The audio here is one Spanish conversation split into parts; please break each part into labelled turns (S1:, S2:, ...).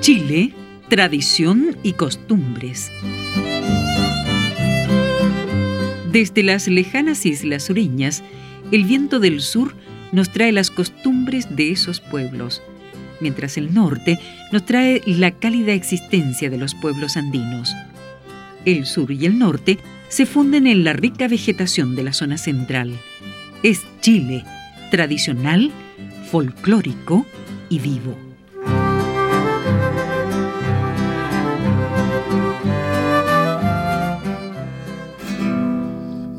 S1: Chile, tradición y costumbres. Desde las lejanas islas sureñas, el viento del sur nos trae las costumbres de esos pueblos, mientras el norte nos trae la cálida existencia de los pueblos andinos. El sur y el norte se funden en la rica vegetación de la zona central. Es Chile, tradicional, folclórico y vivo.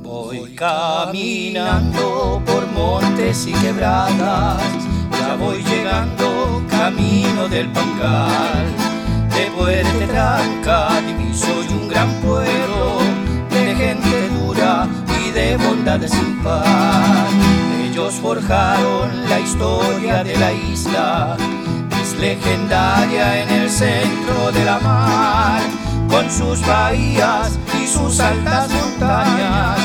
S2: Voy caminando por montes y quebradas, ya voy llegando camino del Pancal. De Puerto Tranca diviso y un gran pueblo de. Ellos forjaron la historia de la isla, es legendaria en el centro de la mar, con sus bahías y sus altas montañas,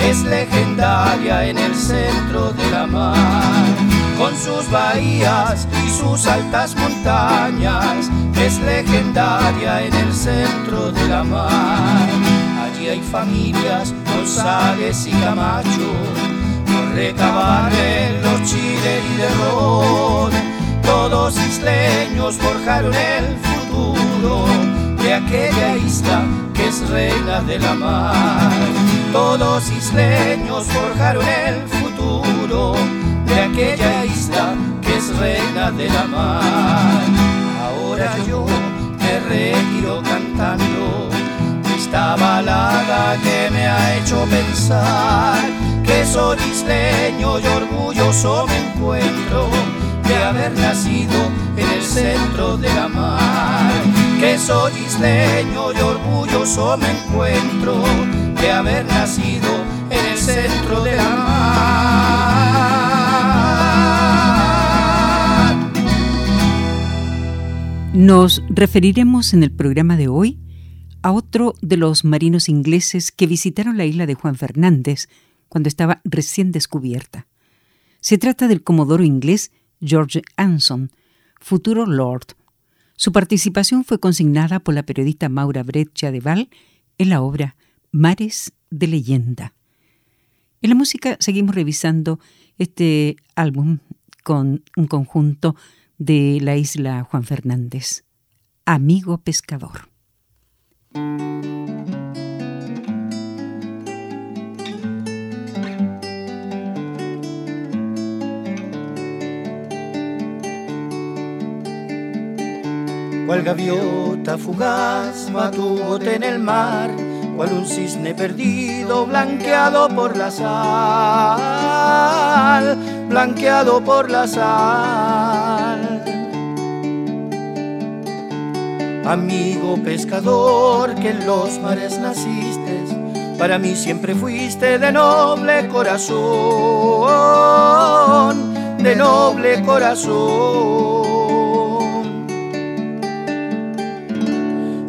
S2: es legendaria en el centro de la mar con sus bahías y sus altas montañas, es legendaria en el centro de la mar. Allí hay familias, González y Camacho, por recabar en los chiles y de ron. Todos isleños forjaron el futuro de aquella isla que es reina de la mar. Todos isleños forjaron el futuro de aquella isla que es reina de la mar. Ahora yo me retiro cantando esta balada que me ha hecho pensar que soy isleño y orgulloso me encuentro de haber nacido en el centro de la mar. Que soy isleño y orgulloso me encuentro de haber nacido en el centro de la mar.
S1: Nos referiremos en el programa de hoy a otro de los marinos ingleses que visitaron la isla de Juan Fernández cuando estaba recién descubierta. Se trata del comodoro inglés George Anson, futuro Lord. Su participación fue consignada por la periodista Maura Breccia de Val en la obra Mares de Leyenda. En la música seguimos revisando este álbum con un conjunto de la isla Juan Fernández, Amigo Pescador.
S2: Cual gaviota fugaz va tu en el mar, cual un cisne perdido blanqueado por la sal, blanqueado por la sal. Amigo pescador que en los mares naciste, para mí siempre fuiste de noble corazón, de noble corazón.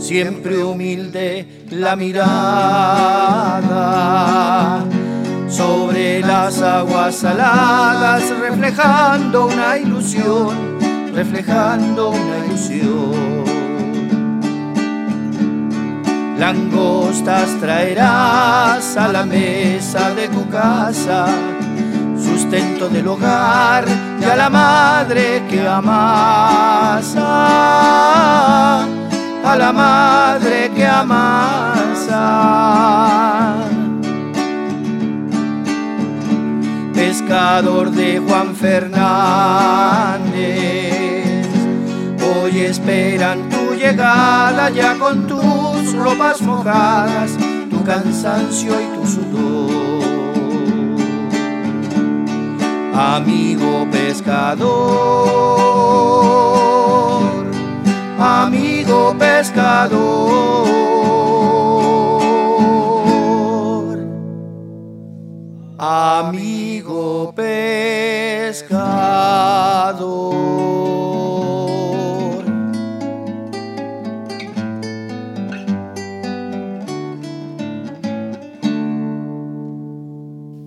S2: siempre humilde la mirada sobre las aguas saladas, reflejando una ilusión, reflejando una ilusión. Langostas traerás a la mesa de tu casa, sustento del hogar y a la madre que amas a la madre que amasa. Pescador de Juan Fernández, hoy esperan llegada ya con tus ropas mojadas, tu cansancio y tu sudor. Amigo pescador amigo pescador, amigo pescador.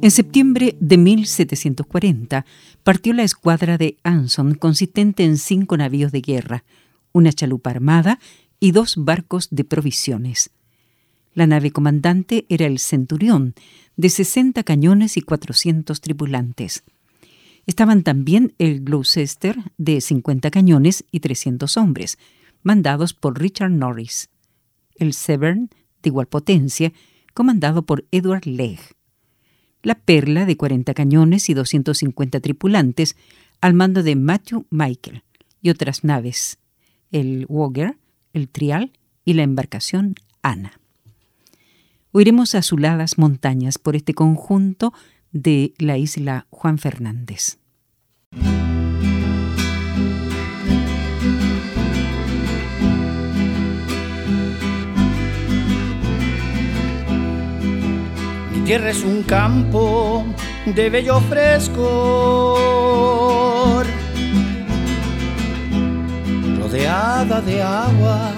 S1: En septiembre de 1740 partió la escuadra de Anson, consistente en cinco navíos de guerra, una chalupa armada y dos barcos de provisiones. La nave comandante era el Centurión, de 60 cañones y 400 tripulantes. Estaban también el Gloucester, de 50 cañones y 300 hombres, mandados por Richard Norris, el Severn, de igual potencia, comandado por Edward Legg, la Perla, de 40 cañones y 250 tripulantes, al mando de Matthew Michael, y otras naves, el Wogger, el Trial y la embarcación Ana. Oiremos azuladas montañas por este conjunto de la isla Juan Fernández.
S2: Tierra es un campo de bello fresco, rodeada de agua,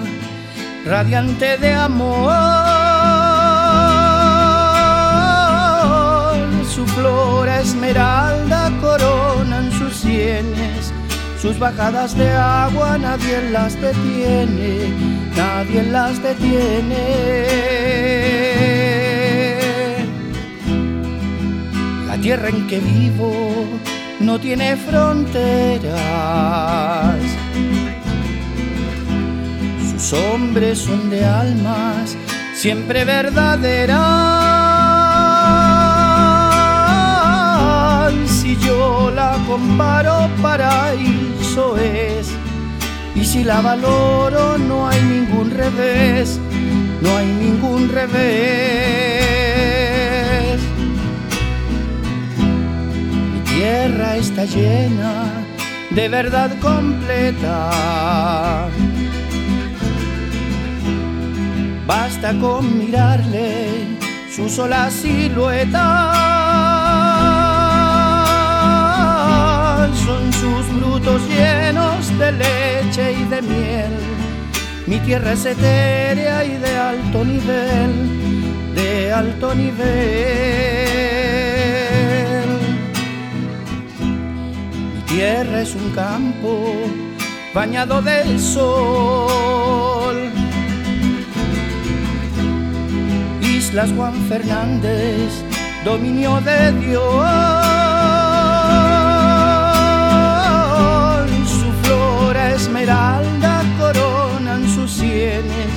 S2: radiante de amor flora esmeralda coronan sus sienes, sus bajadas de agua nadie las detiene, nadie las detiene. La tierra en que vivo no tiene fronteras. Sus hombres son de almas siempre verdaderas. yo la comparo, paraíso es. Y si la valoro, no hay ningún revés, no hay ningún revés. Tierra está llena de verdad completa. Basta con mirarle su sola silueta son sus frutos llenos de leche y de miel. Mi tierra es etérea y de alto nivel, de alto nivel. Tierra es un campo bañado del sol. Islas Juan Fernández, dominio de Dios. esmeralda coronan sus sienes,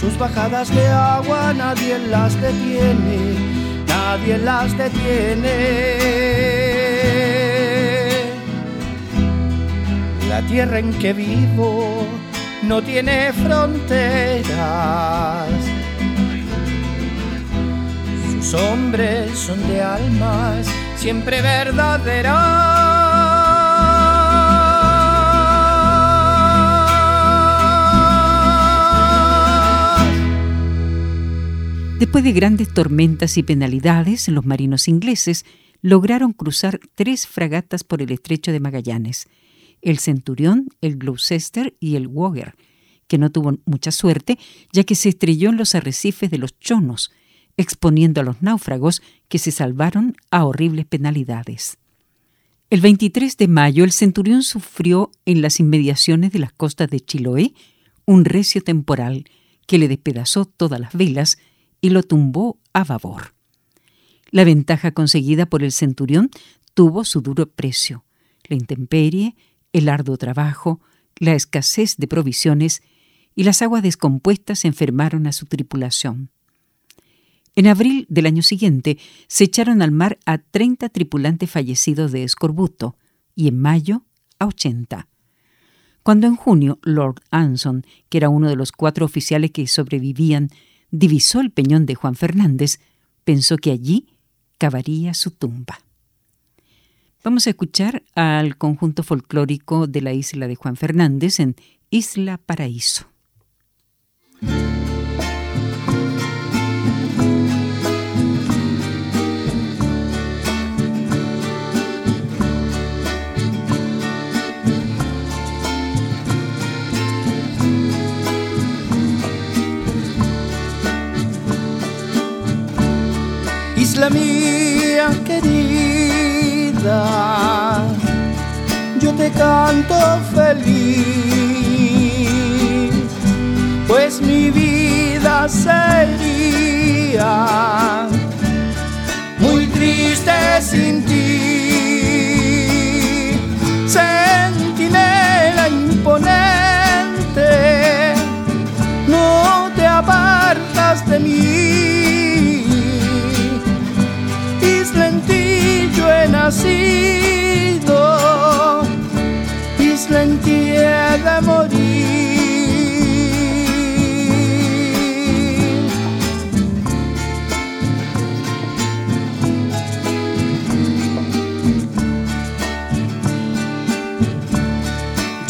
S2: sus bajadas de agua nadie las detiene, nadie las detiene. La tierra en que vivo no tiene fronteras. Sus hombres son de almas siempre verdaderas.
S1: Después de grandes tormentas y penalidades, los marinos ingleses lograron cruzar tres fragatas por el estrecho de Magallanes, el Centurión, el Gloucester y el Wogger, que no tuvo mucha suerte ya que se estrelló en los arrecifes de los chonos, exponiendo a los náufragos que se salvaron a horribles penalidades. El 23 de mayo el Centurión sufrió en las inmediaciones de las costas de Chiloé un recio temporal que le despedazó todas las velas y lo tumbó a babor. La ventaja conseguida por el centurión tuvo su duro precio. La intemperie, el arduo trabajo, la escasez de provisiones y las aguas descompuestas enfermaron a su tripulación. En abril del año siguiente se echaron al mar a 30 tripulantes fallecidos de escorbuto y en mayo a 80. Cuando en junio Lord Anson, que era uno de los cuatro oficiales que sobrevivían, divisó el peñón de Juan Fernández, pensó que allí cavaría su tumba. Vamos a escuchar al conjunto folclórico de la isla de Juan Fernández en Isla Paraíso.
S2: isla mía mía yo te canto feliz, pues mi vida sería muy triste sin ti.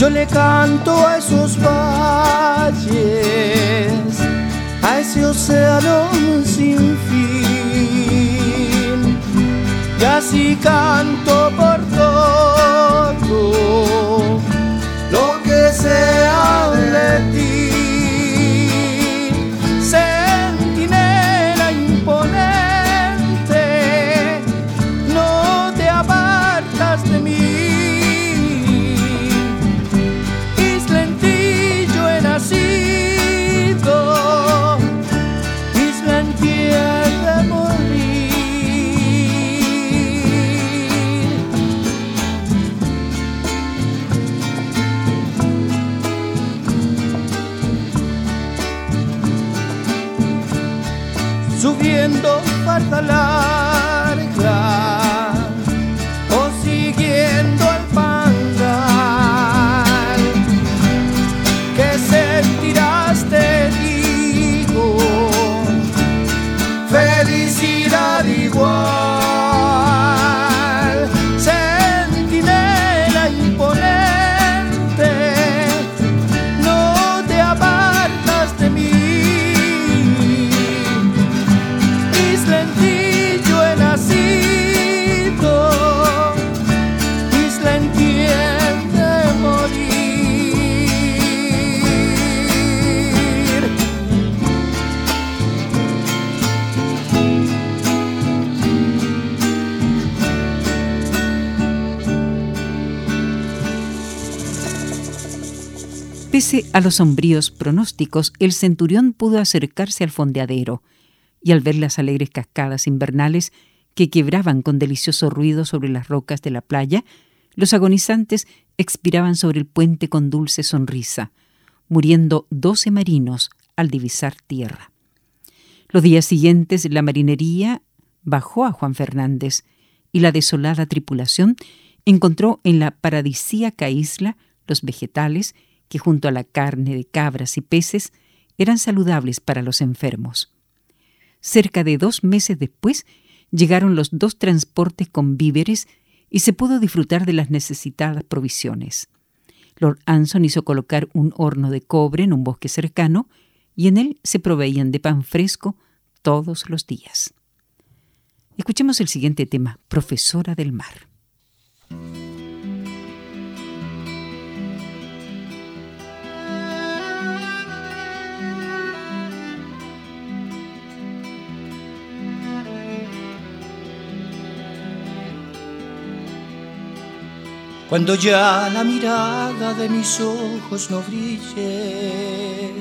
S2: Yo le canto a esos valles, a ese océano sin fin. Y así canto por todo
S1: Pese a los sombríos pronósticos, el centurión pudo acercarse al fondeadero, y al ver las alegres cascadas invernales que quebraban con delicioso ruido sobre las rocas de la playa, los agonizantes expiraban sobre el puente con dulce sonrisa, muriendo doce marinos al divisar tierra. Los días siguientes la marinería bajó a Juan Fernández y la desolada tripulación encontró en la paradisíaca isla los vegetales que junto a la carne de cabras y peces eran saludables para los enfermos. Cerca de dos meses después llegaron los dos transportes con víveres y se pudo disfrutar de las necesitadas provisiones. Lord Anson hizo colocar un horno de cobre en un bosque cercano y en él se proveían de pan fresco todos los días. Escuchemos el siguiente tema, Profesora del Mar.
S2: Cuando ya la mirada de mis ojos no brille,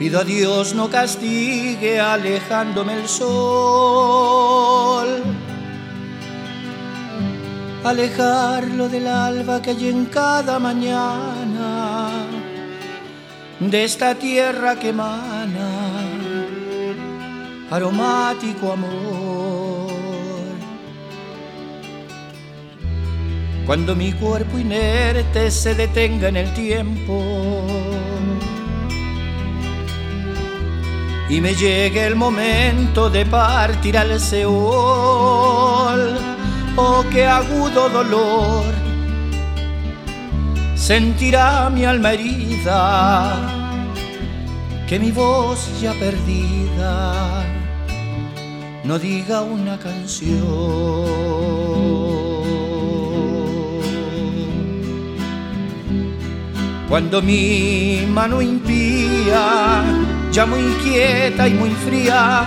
S2: pido a Dios no castigue alejándome el sol, alejarlo del alba que hay en cada mañana, de esta tierra que emana aromático amor. Cuando mi cuerpo inerte se detenga en el tiempo y me llegue el momento de partir al Seol, oh qué agudo dolor sentirá mi alma herida, que mi voz ya perdida no diga una canción. Cuando mi mano impía, ya muy quieta y muy fría,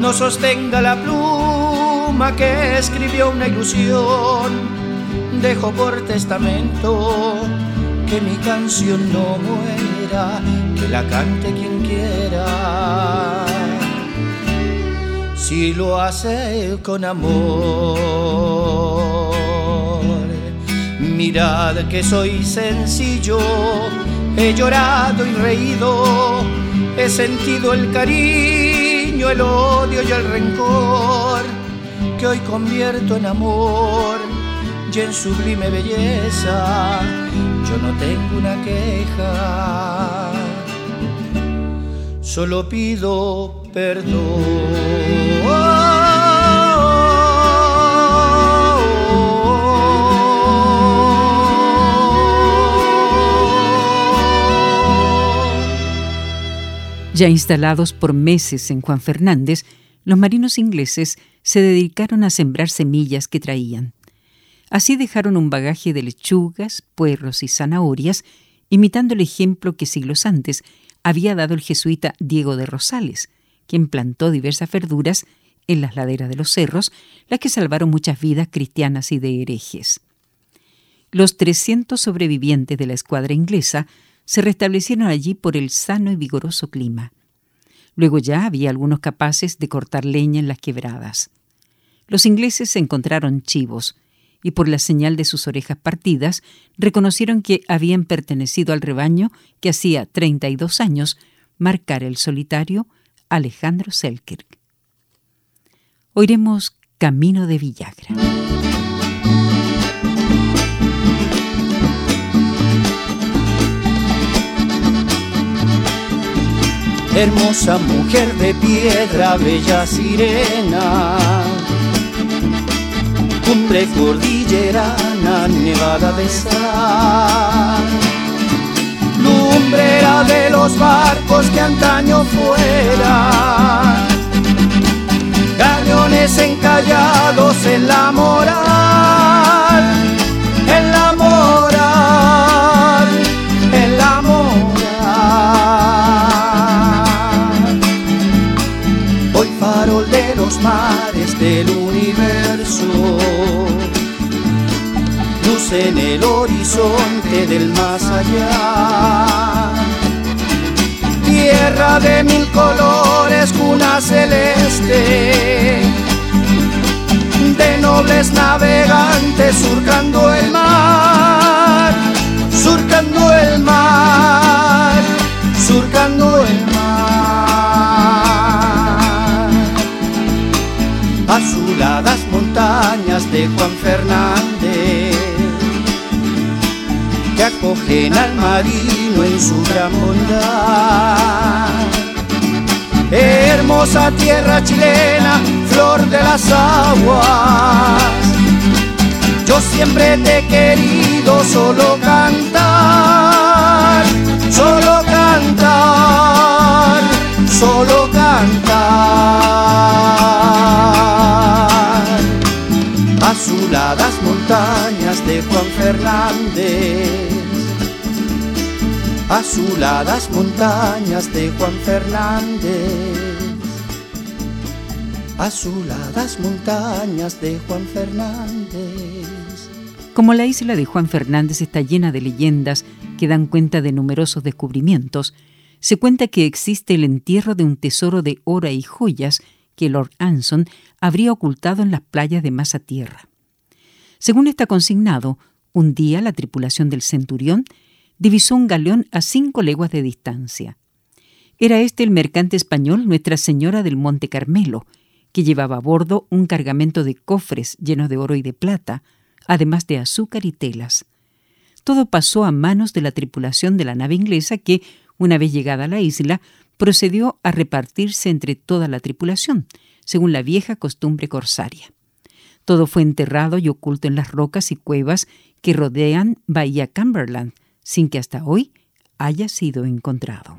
S2: no sostenga la pluma que escribió una ilusión. Dejo por testamento que mi canción no muera, que la cante quien quiera. Si lo hace con amor, mirad que soy sencillo, he llorado y reído, he sentido el cariño, el odio y el rencor, que hoy convierto en amor y en sublime belleza yo no tengo una queja, solo pido perdón.
S1: Ya instalados por meses en Juan Fernández, los marinos ingleses se dedicaron a sembrar semillas que traían. Así dejaron un bagaje de lechugas, puerros y zanahorias, imitando el ejemplo que siglos antes había dado el jesuita Diego de Rosales, quien plantó diversas verduras en las laderas de los cerros, las que salvaron muchas vidas cristianas y de herejes. Los 300 sobrevivientes de la escuadra inglesa se restablecieron allí por el sano y vigoroso clima. Luego ya había algunos capaces de cortar leña en las quebradas. Los ingleses encontraron chivos, y por la señal de sus orejas partidas reconocieron que habían pertenecido al rebaño que hacía 32 años marcar el solitario Alejandro Selkirk. Oiremos Camino de Villagra.
S2: Hermosa mujer de piedra, bella sirena. Cumbre cordillerana, nevada de sal. Lumbrera de los barcos que antaño fuera, cañones encallados en la moral, en el horizonte del más allá. Tierra de mil colores, cuna celeste, de nobles navegantes surcando el mar, surcando el mar, surcando el mar. Azuladas montañas de Juan Fernández acogen al marino en su gran bondad. Hermosa tierra chilena, flor de las aguas, yo siempre te he querido solo cantar, solo cantar, azuladas montañas de Juan Fernández. Azuladas montañas de Juan Fernández.
S1: Como la isla de Juan Fernández está llena de leyendas que dan cuenta de numerosos descubrimientos, se cuenta que existe el entierro de un tesoro de oro y joyas que Lord Anson habría ocultado en las playas de Masa Tierra. Según está consignado, un día la tripulación del Centurión divisó un galeón a cinco leguas de distancia. Era este el mercante español Nuestra Señora del Monte Carmelo, que llevaba a bordo un cargamento de cofres llenos de oro y de plata, además de azúcar y telas. Todo pasó a manos de la tripulación de la nave inglesa que, una vez llegada a la isla, procedió a repartirse entre toda la tripulación, según la vieja costumbre corsaria. Todo fue enterrado y oculto en las rocas y cuevas que rodean Bahía Cumberland, sin que hasta hoy haya sido encontrado.